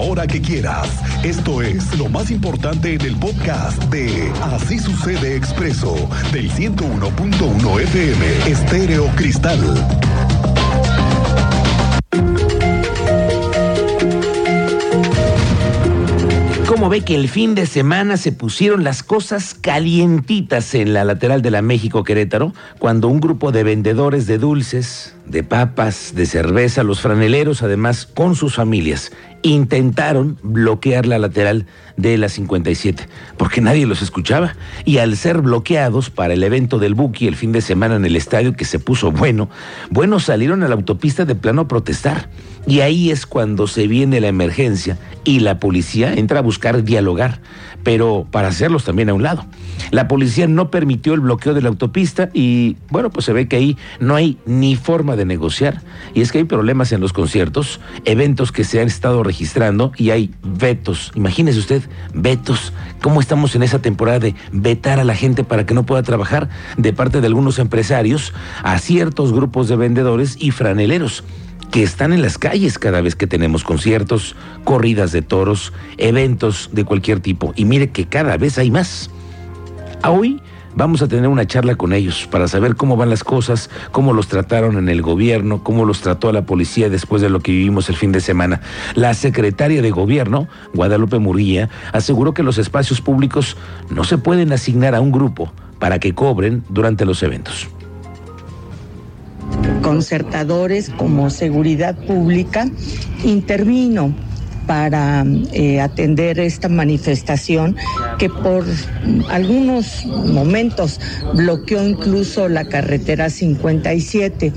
hora que quieras. Esto es lo más importante en el podcast de Así sucede expreso del 101.1 FM Estéreo Cristal. ¿Cómo ve que el fin de semana se pusieron las cosas calientitas en la lateral de la México Querétaro? Cuando un grupo de vendedores de dulces, de papas, de cerveza, los franeleros, además con sus familias, intentaron bloquear la lateral de la 57, porque nadie los escuchaba. Y al ser bloqueados para el evento del Buki el fin de semana en el estadio que se puso bueno, bueno, salieron a la autopista de plano a protestar. Y ahí es cuando se viene la emergencia y la policía entra a buscar dialogar, pero para hacerlos también a un lado. La policía no permitió el bloqueo de la autopista y bueno, pues se ve que ahí no hay ni forma de negociar. Y es que hay problemas en los conciertos, eventos que se han estado registrando y hay vetos. Imagínese usted, vetos. ¿Cómo estamos en esa temporada de vetar a la gente para que no pueda trabajar de parte de algunos empresarios a ciertos grupos de vendedores y franeleros? que están en las calles cada vez que tenemos conciertos, corridas de toros, eventos de cualquier tipo. Y mire que cada vez hay más. Hoy vamos a tener una charla con ellos para saber cómo van las cosas, cómo los trataron en el gobierno, cómo los trató la policía después de lo que vivimos el fin de semana. La secretaria de gobierno, Guadalupe Murilla, aseguró que los espacios públicos no se pueden asignar a un grupo para que cobren durante los eventos concertadores como seguridad pública intervino para eh, atender esta manifestación que por algunos momentos bloqueó incluso la carretera 57.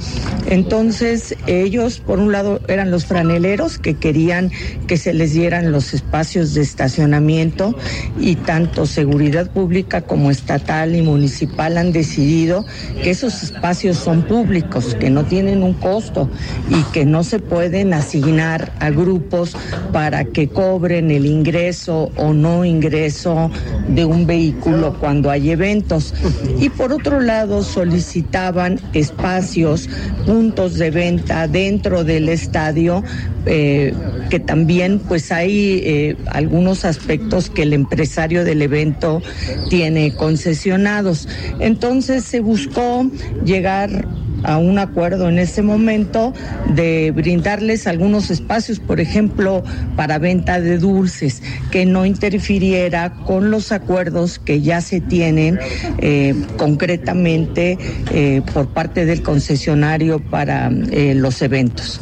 Entonces ellos, por un lado, eran los franeleros que querían que se les dieran los espacios de estacionamiento y tanto seguridad pública como estatal y municipal han decidido que esos espacios son públicos, que no tienen un costo y que no se pueden asignar a grupos para que cobren el ingreso o no ingreso de un vehículo cuando hay eventos. Y por otro lado solicitaban espacios, puntos de venta dentro del estadio, eh, que también pues hay eh, algunos aspectos que el empresario del evento tiene concesionados. Entonces se buscó llegar a un acuerdo en ese momento de brindarles algunos espacios, por ejemplo, para venta de dulces, que no interfiriera con los acuerdos que ya se tienen eh, concretamente eh, por parte del concesionario para eh, los eventos.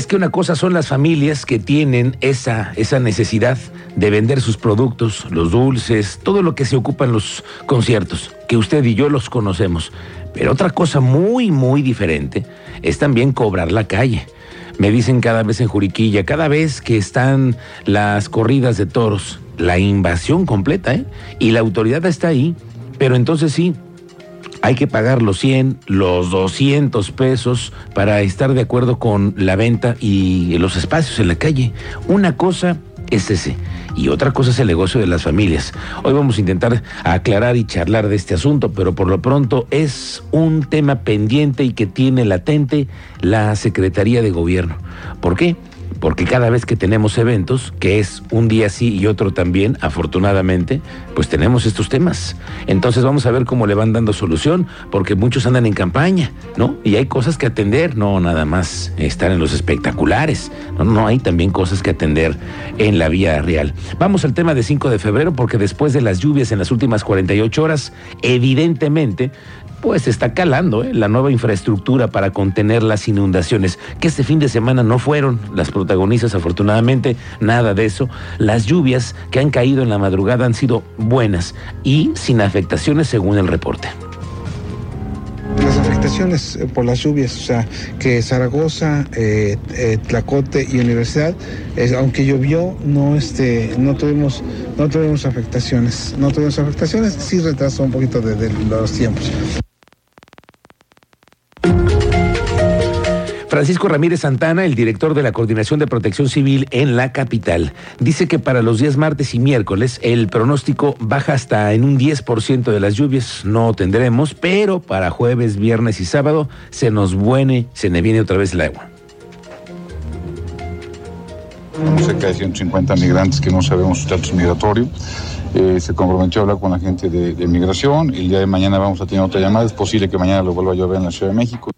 Es que una cosa son las familias que tienen esa, esa necesidad de vender sus productos, los dulces, todo lo que se ocupa en los conciertos, que usted y yo los conocemos. Pero otra cosa muy, muy diferente es también cobrar la calle. Me dicen cada vez en Juriquilla, cada vez que están las corridas de toros, la invasión completa, ¿eh? Y la autoridad está ahí, pero entonces sí, hay que pagar los 100, los 200 pesos para estar de acuerdo con la venta y los espacios en la calle. Una cosa es ese. Y otra cosa es el negocio de las familias. Hoy vamos a intentar aclarar y charlar de este asunto, pero por lo pronto es un tema pendiente y que tiene latente la Secretaría de Gobierno. ¿Por qué? Porque cada vez que tenemos eventos, que es un día sí y otro también, afortunadamente, pues tenemos estos temas. Entonces vamos a ver cómo le van dando solución, porque muchos andan en campaña, ¿no? Y hay cosas que atender, no nada más estar en los espectaculares, no, no hay también cosas que atender en la vía real. Vamos al tema de 5 de febrero, porque después de las lluvias en las últimas 48 horas, evidentemente pues está calando ¿eh? la nueva infraestructura para contener las inundaciones, que este fin de semana no fueron las protagonistas, afortunadamente, nada de eso. Las lluvias que han caído en la madrugada han sido buenas y sin afectaciones según el reporte las afectaciones eh, por las lluvias, o sea, que Zaragoza, eh, Tlacote y Universidad, aunque llovió, no este, no tuvimos, no tuvimos afectaciones, no tuvimos afectaciones, sí retrasó un poquito de los tiempos. Francisco Ramírez Santana, el director de la Coordinación de Protección Civil en la capital, dice que para los días martes y miércoles el pronóstico baja hasta en un 10% de las lluvias, no tendremos, pero para jueves, viernes y sábado se nos viene, se nos viene otra vez el agua. Cerca de 150 migrantes que no sabemos su estatus migratorio. Eh, se comprometió a hablar con la gente de migración. El día de mañana vamos a tener otra llamada. Es posible que mañana lo vuelva a llover en la Ciudad de México.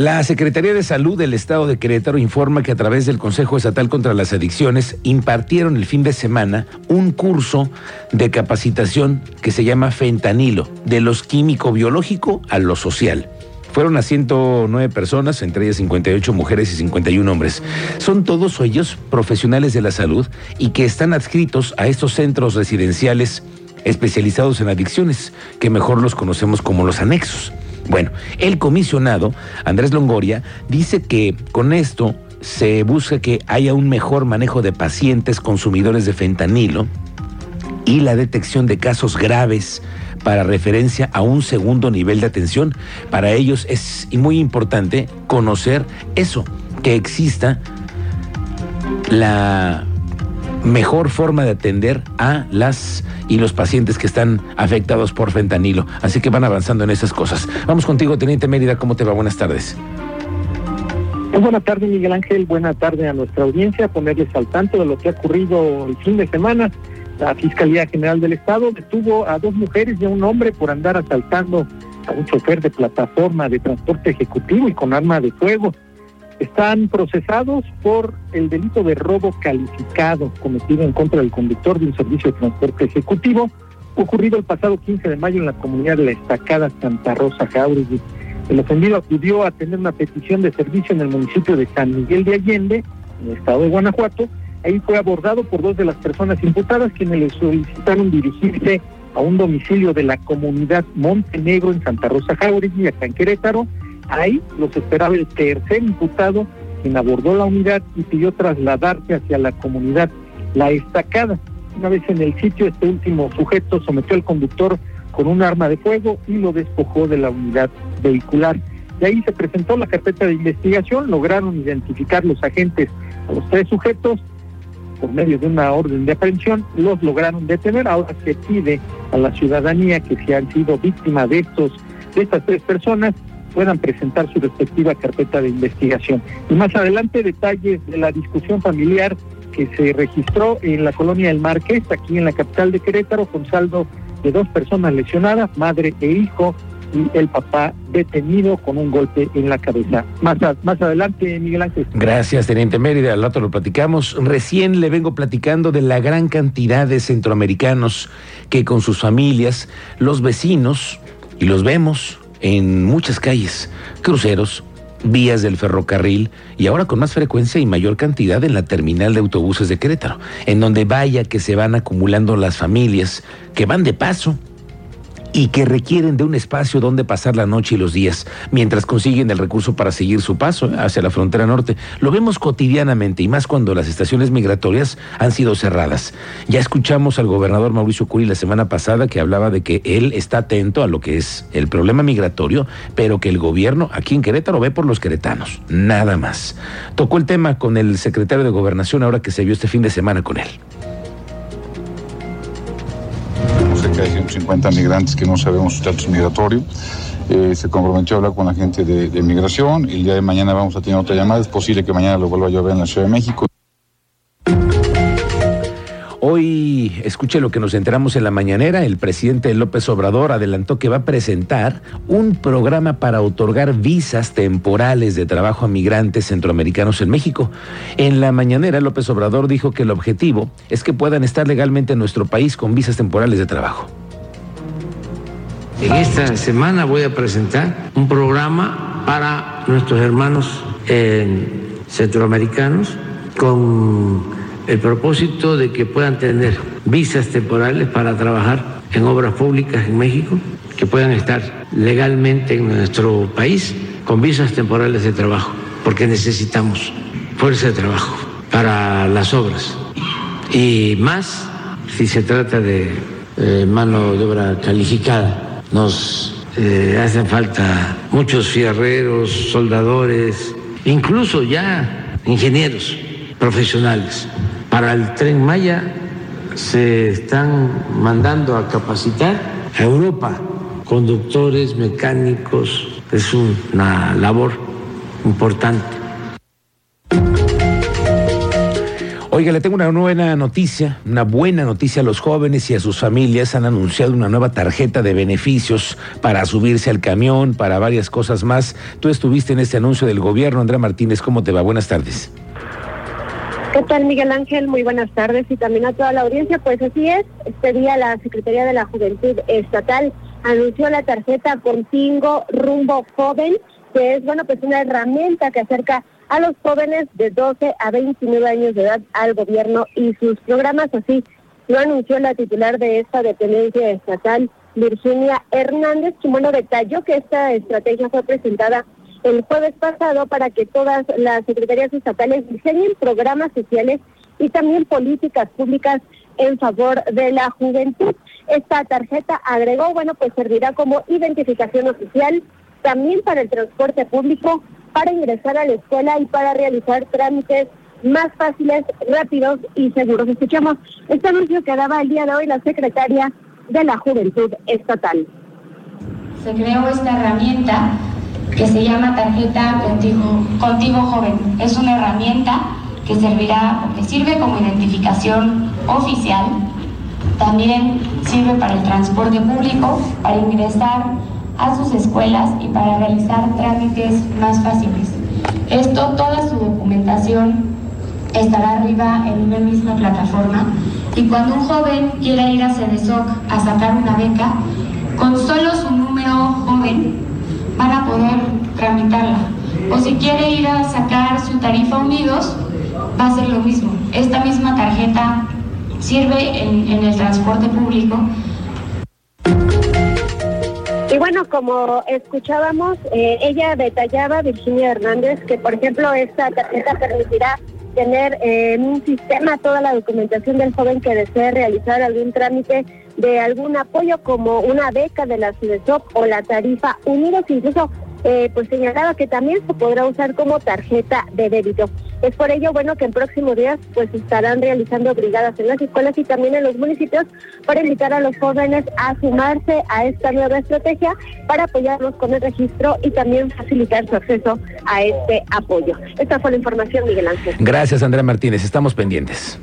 La Secretaría de Salud del Estado de Querétaro informa que a través del Consejo Estatal contra las Adicciones impartieron el fin de semana un curso de capacitación que se llama fentanilo, de los químico biológico a lo social. Fueron a 109 personas, entre ellas 58 mujeres y 51 hombres. Son todos ellos profesionales de la salud y que están adscritos a estos centros residenciales especializados en adicciones, que mejor los conocemos como los anexos. Bueno, el comisionado, Andrés Longoria, dice que con esto se busca que haya un mejor manejo de pacientes consumidores de fentanilo y la detección de casos graves para referencia a un segundo nivel de atención. Para ellos es muy importante conocer eso, que exista la mejor forma de atender a las y los pacientes que están afectados por fentanilo. Así que van avanzando en esas cosas. Vamos contigo, Teniente Mérida, ¿cómo te va? Buenas tardes. Buenas tardes, Miguel Ángel. Buenas tardes a nuestra audiencia. Ponerles al tanto de lo que ha ocurrido el fin de semana. La Fiscalía General del Estado detuvo a dos mujeres y a un hombre por andar asaltando a un chofer de plataforma de transporte ejecutivo y con arma de fuego. Están procesados por el delito de robo calificado cometido en contra del conductor de un servicio de transporte ejecutivo ocurrido el pasado 15 de mayo en la comunidad de la Estacada Santa Rosa Jauregui. El ofendido acudió a tener una petición de servicio en el municipio de San Miguel de Allende, en el estado de Guanajuato. Ahí fue abordado por dos de las personas imputadas quienes le solicitaron dirigirse a un domicilio de la comunidad Montenegro en Santa Rosa Jauregui, acá en Querétaro, Ahí los esperaba el tercer imputado, quien abordó la unidad y pidió trasladarse hacia la comunidad La Estacada. Una vez en el sitio, este último sujeto sometió al conductor con un arma de fuego y lo despojó de la unidad vehicular. De ahí se presentó la carpeta de investigación, lograron identificar los agentes a los tres sujetos por medio de una orden de aprehensión, los lograron detener. Ahora se pide a la ciudadanía que si han sido víctimas de estos de estas tres personas puedan presentar su respectiva carpeta de investigación. Y más adelante detalles de la discusión familiar que se registró en la colonia del Marqués, aquí en la capital de Querétaro, con saldo de dos personas lesionadas, madre e hijo, y el papá detenido con un golpe en la cabeza. Más, más adelante, Miguel Ángel. Gracias, Teniente Mérida. Al rato lo platicamos. Recién le vengo platicando de la gran cantidad de centroamericanos que con sus familias, los vecinos, y los vemos, en muchas calles, cruceros, vías del ferrocarril y ahora con más frecuencia y mayor cantidad en la terminal de autobuses de Querétaro, en donde vaya que se van acumulando las familias que van de paso y que requieren de un espacio donde pasar la noche y los días, mientras consiguen el recurso para seguir su paso hacia la frontera norte. Lo vemos cotidianamente y más cuando las estaciones migratorias han sido cerradas. Ya escuchamos al gobernador Mauricio Curi la semana pasada que hablaba de que él está atento a lo que es el problema migratorio, pero que el gobierno aquí en Querétaro ve por los queretanos, nada más. Tocó el tema con el secretario de Gobernación ahora que se vio este fin de semana con él. Cerca de 150 migrantes que no sabemos su estatus migratorio. Eh, se comprometió a hablar con la gente de, de, migración. El día de mañana vamos a tener otra llamada. Es posible que mañana lo vuelva a llover en la Ciudad de México. Hoy, escuche lo que nos enteramos en la mañanera, el presidente López Obrador adelantó que va a presentar un programa para otorgar visas temporales de trabajo a migrantes centroamericanos en México. En la mañanera, López Obrador dijo que el objetivo es que puedan estar legalmente en nuestro país con visas temporales de trabajo. En esta semana voy a presentar un programa para nuestros hermanos eh, centroamericanos con el propósito de que puedan tener visas temporales para trabajar en obras públicas en México, que puedan estar legalmente en nuestro país con visas temporales de trabajo, porque necesitamos fuerza de trabajo para las obras. Y más si se trata de eh, mano de obra calificada. Nos eh, hacen falta muchos fierreros, soldadores, incluso ya ingenieros profesionales. Para el tren Maya se están mandando a capacitar a Europa conductores, mecánicos. Es una labor importante. Oiga, le tengo una buena noticia, una buena noticia a los jóvenes y a sus familias. Han anunciado una nueva tarjeta de beneficios para subirse al camión, para varias cosas más. Tú estuviste en este anuncio del gobierno, Andrea Martínez. ¿Cómo te va? Buenas tardes. ¿Qué tal, Miguel Ángel? Muy buenas tardes y también a toda la audiencia. Pues así es, este día la Secretaría de la Juventud Estatal anunció la tarjeta Contigo Rumbo Joven, que es, bueno, pues una herramienta que acerca a los jóvenes de 12 a 29 años de edad al gobierno y sus programas. Así lo anunció la titular de esta dependencia estatal, Virginia Hernández, quien bueno detalló que esta estrategia fue presentada el jueves pasado para que todas las secretarías estatales diseñen programas sociales y también políticas públicas en favor de la juventud. Esta tarjeta agregó, bueno, pues servirá como identificación oficial también para el transporte público, para ingresar a la escuela y para realizar trámites más fáciles, rápidos y seguros. Escuchamos este anuncio que daba el día de hoy la secretaria de la Juventud Estatal. Se creó esta herramienta que se llama Tarjeta Contigo, Joven. Es una herramienta que servirá sirve como identificación oficial. También sirve para el transporte público, para ingresar a sus escuelas y para realizar trámites más fáciles. Esto, toda su documentación estará arriba en una misma plataforma y cuando un joven quiera ir a CEDESOC a sacar una beca, con solo su número joven van a poder tramitarla. O si quiere ir a sacar su tarifa unidos, va a ser lo mismo. Esta misma tarjeta sirve en, en el transporte público y bueno, como escuchábamos, eh, ella detallaba, Virginia Hernández, que por ejemplo esta tarjeta permitirá tener en un sistema toda la documentación del joven que desee realizar algún trámite de algún apoyo como una beca de la CIDESOP o la tarifa Unidos, incluso eh, pues señalaba que también se podrá usar como tarjeta de débito. Es por ello bueno que en próximos días pues estarán realizando brigadas en las escuelas y también en los municipios para invitar a los jóvenes a sumarse a esta nueva estrategia para apoyarlos con el registro y también facilitar su acceso a este apoyo. Esta fue la información, Miguel Ángel. Gracias, Andrea Martínez. Estamos pendientes.